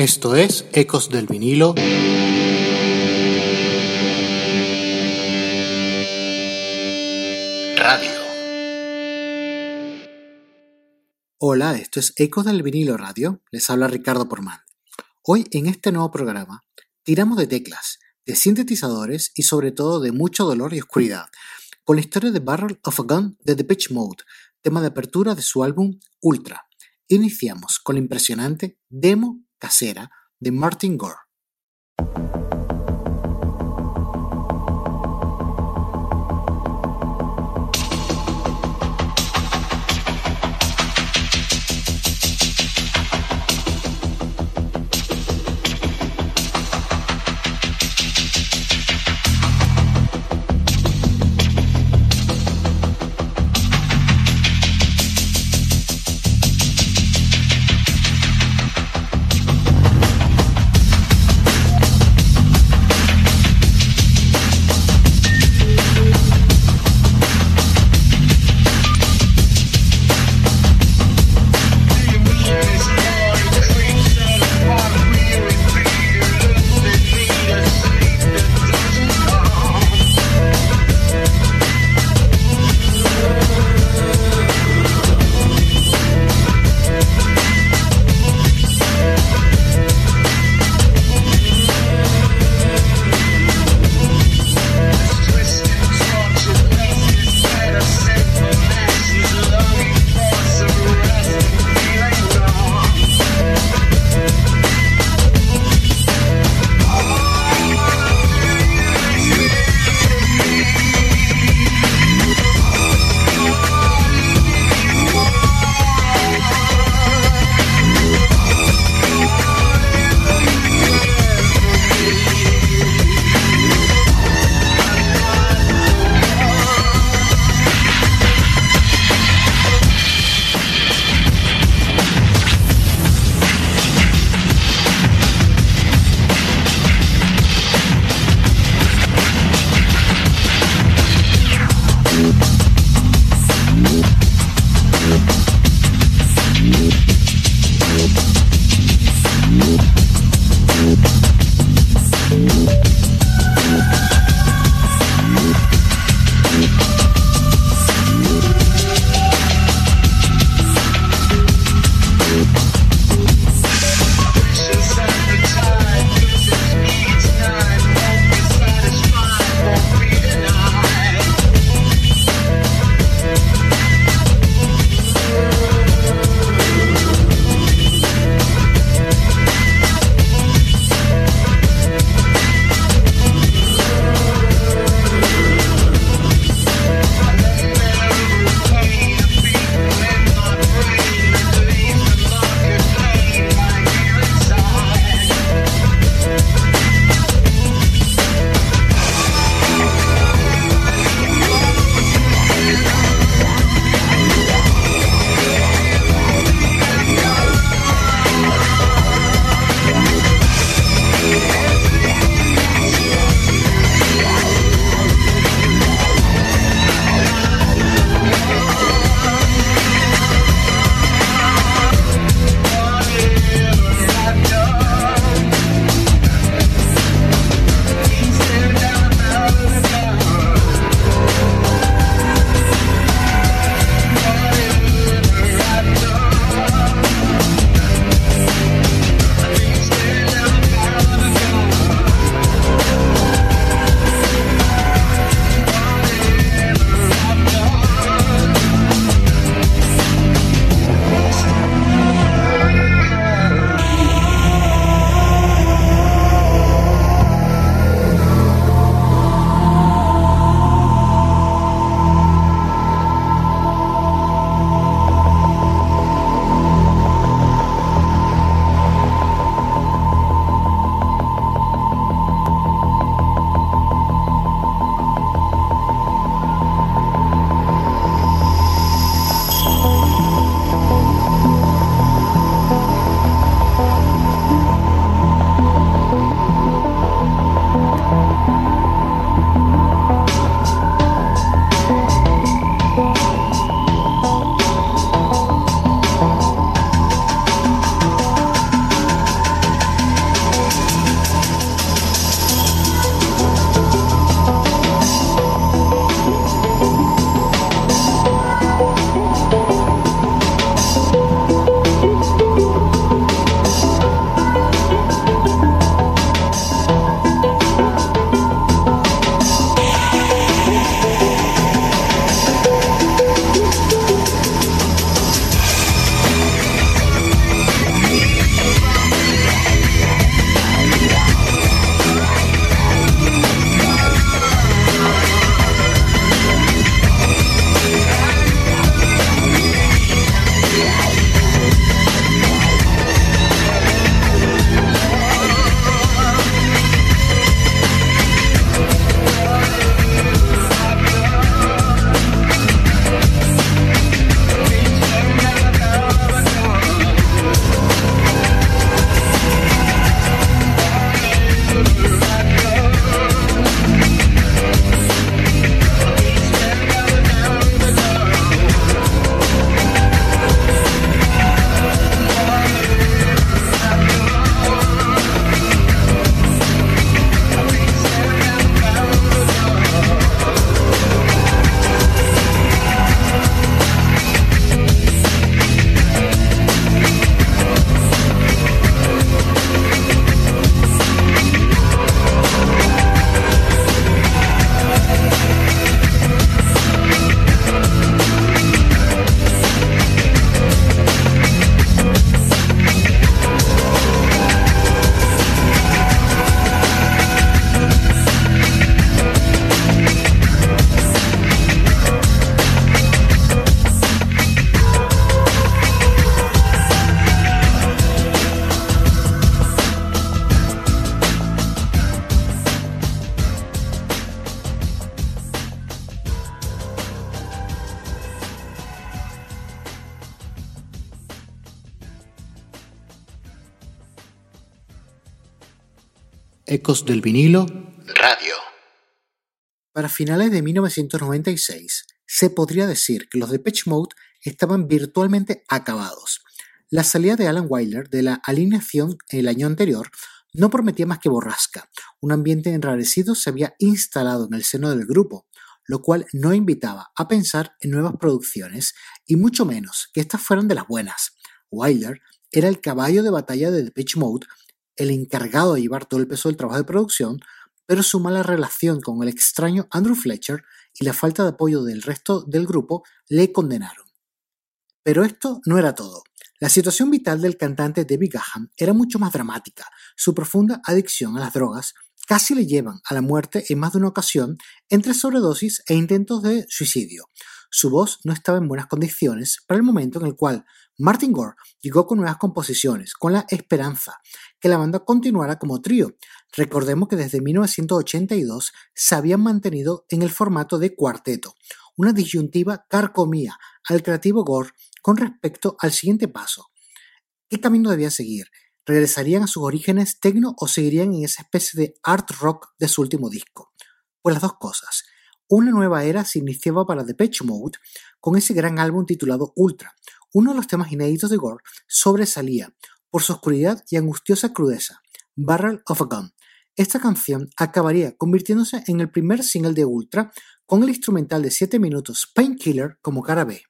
Esto es Ecos del vinilo. Radio. Hola, esto es Ecos del vinilo radio. Les habla Ricardo Porman. Hoy en este nuevo programa tiramos de teclas, de sintetizadores y sobre todo de mucho dolor y oscuridad, con la historia de Barrel of a Gun de The Pitch Mode, tema de apertura de su álbum Ultra. Iniciamos con la impresionante demo casera de Martin Gore. Del vinilo Radio. Para finales de 1996, se podría decir que los de Pitch Mode estaban virtualmente acabados. La salida de Alan Wilder de la alineación el año anterior no prometía más que borrasca. Un ambiente enrarecido se había instalado en el seno del grupo, lo cual no invitaba a pensar en nuevas producciones y mucho menos que estas fueran de las buenas. Wilder era el caballo de batalla de The Pitch Mode, el encargado de llevar todo el peso del trabajo de producción, pero su mala relación con el extraño Andrew Fletcher y la falta de apoyo del resto del grupo le condenaron. Pero esto no era todo. La situación vital del cantante David Gahan era mucho más dramática. Su profunda adicción a las drogas casi le llevan a la muerte en más de una ocasión entre sobredosis e intentos de suicidio. Su voz no estaba en buenas condiciones para el momento en el cual Martin Gore llegó con nuevas composiciones, con la esperanza que la banda continuara como trío. Recordemos que desde 1982 se habían mantenido en el formato de cuarteto, una disyuntiva carcomía al creativo Gore con respecto al siguiente paso. ¿Qué camino debía seguir? ¿Regresarían a sus orígenes tecno o seguirían en esa especie de art rock de su último disco? Pues las dos cosas. Una nueva era se iniciaba para Depeche Mode con ese gran álbum titulado Ultra. Uno de los temas inéditos de Gore sobresalía por su oscuridad y angustiosa crudeza, Barrel of a Gun. Esta canción acabaría convirtiéndose en el primer single de Ultra con el instrumental de 7 minutos Painkiller como cara B.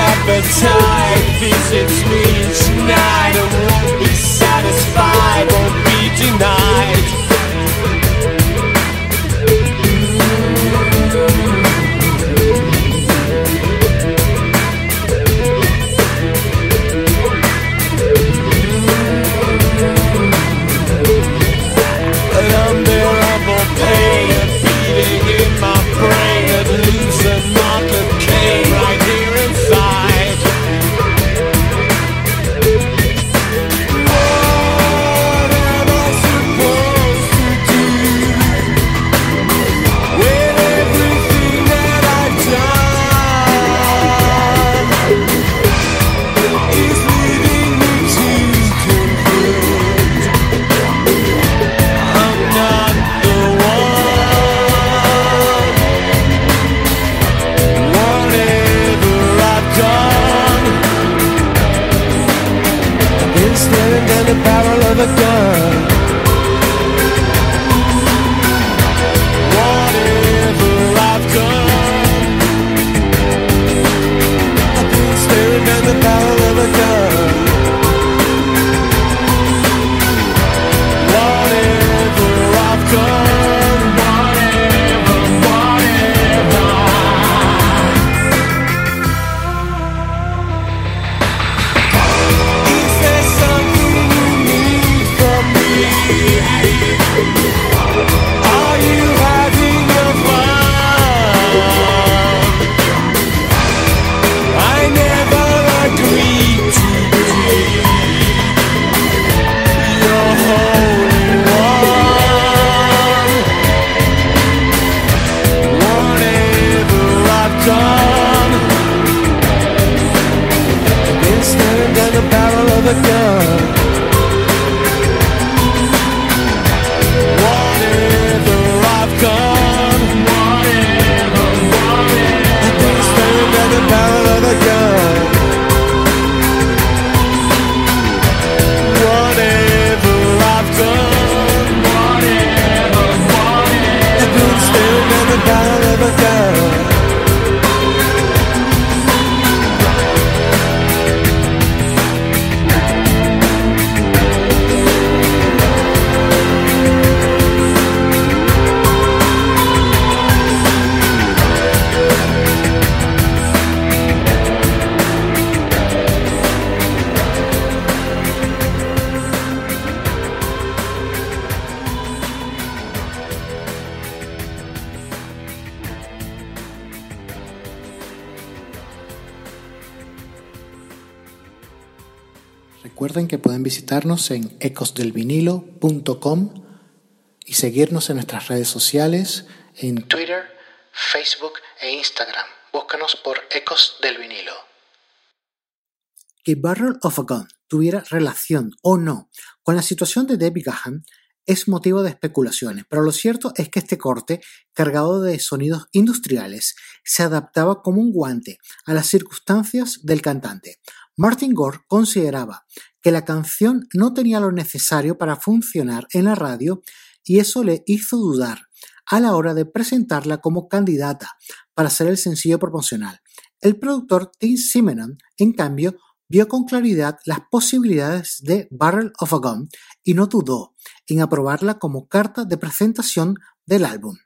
appetite visits me tonight. I won't be satisfied, won't be denied. Recuerden que pueden visitarnos en ecosdelvinilo.com y seguirnos en nuestras redes sociales en Twitter, Facebook e Instagram. Búscanos por Ecos del Vinilo. Que Barrel of a Gun tuviera relación o no con la situación de Debbie Gahan es motivo de especulaciones, pero lo cierto es que este corte, cargado de sonidos industriales, se adaptaba como un guante a las circunstancias del cantante. Martin Gore consideraba que la canción no tenía lo necesario para funcionar en la radio y eso le hizo dudar a la hora de presentarla como candidata para ser el sencillo promocional. El productor Tim Simenon, en cambio, vio con claridad las posibilidades de Barrel of a Gun y no dudó en aprobarla como carta de presentación del álbum.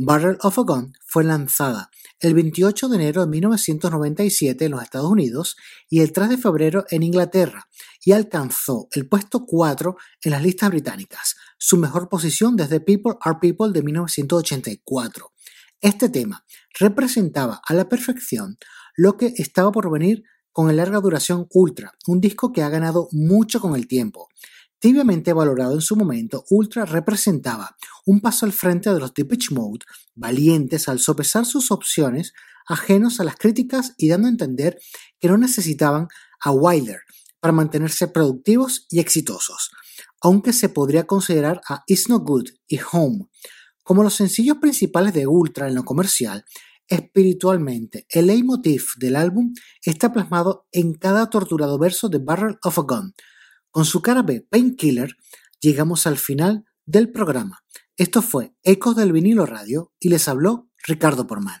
Barrel of a Gun fue lanzada el 28 de enero de 1997 en los Estados Unidos y el 3 de febrero en Inglaterra y alcanzó el puesto 4 en las listas británicas, su mejor posición desde People Are People de 1984. Este tema representaba a la perfección lo que estaba por venir con el larga duración Ultra, un disco que ha ganado mucho con el tiempo. Tibiamente valorado en su momento, Ultra representaba un paso al frente de los Depeche Mode, valientes al sopesar sus opciones, ajenos a las críticas y dando a entender que no necesitaban a Wilder para mantenerse productivos y exitosos, aunque se podría considerar a It's No Good y Home como los sencillos principales de Ultra en lo comercial, Espiritualmente, el leitmotiv del álbum está plasmado en cada torturado verso de Barrel of a Gun. Con su cara B, Painkiller, llegamos al final del programa. Esto fue Ecos del vinilo radio y les habló Ricardo Porman.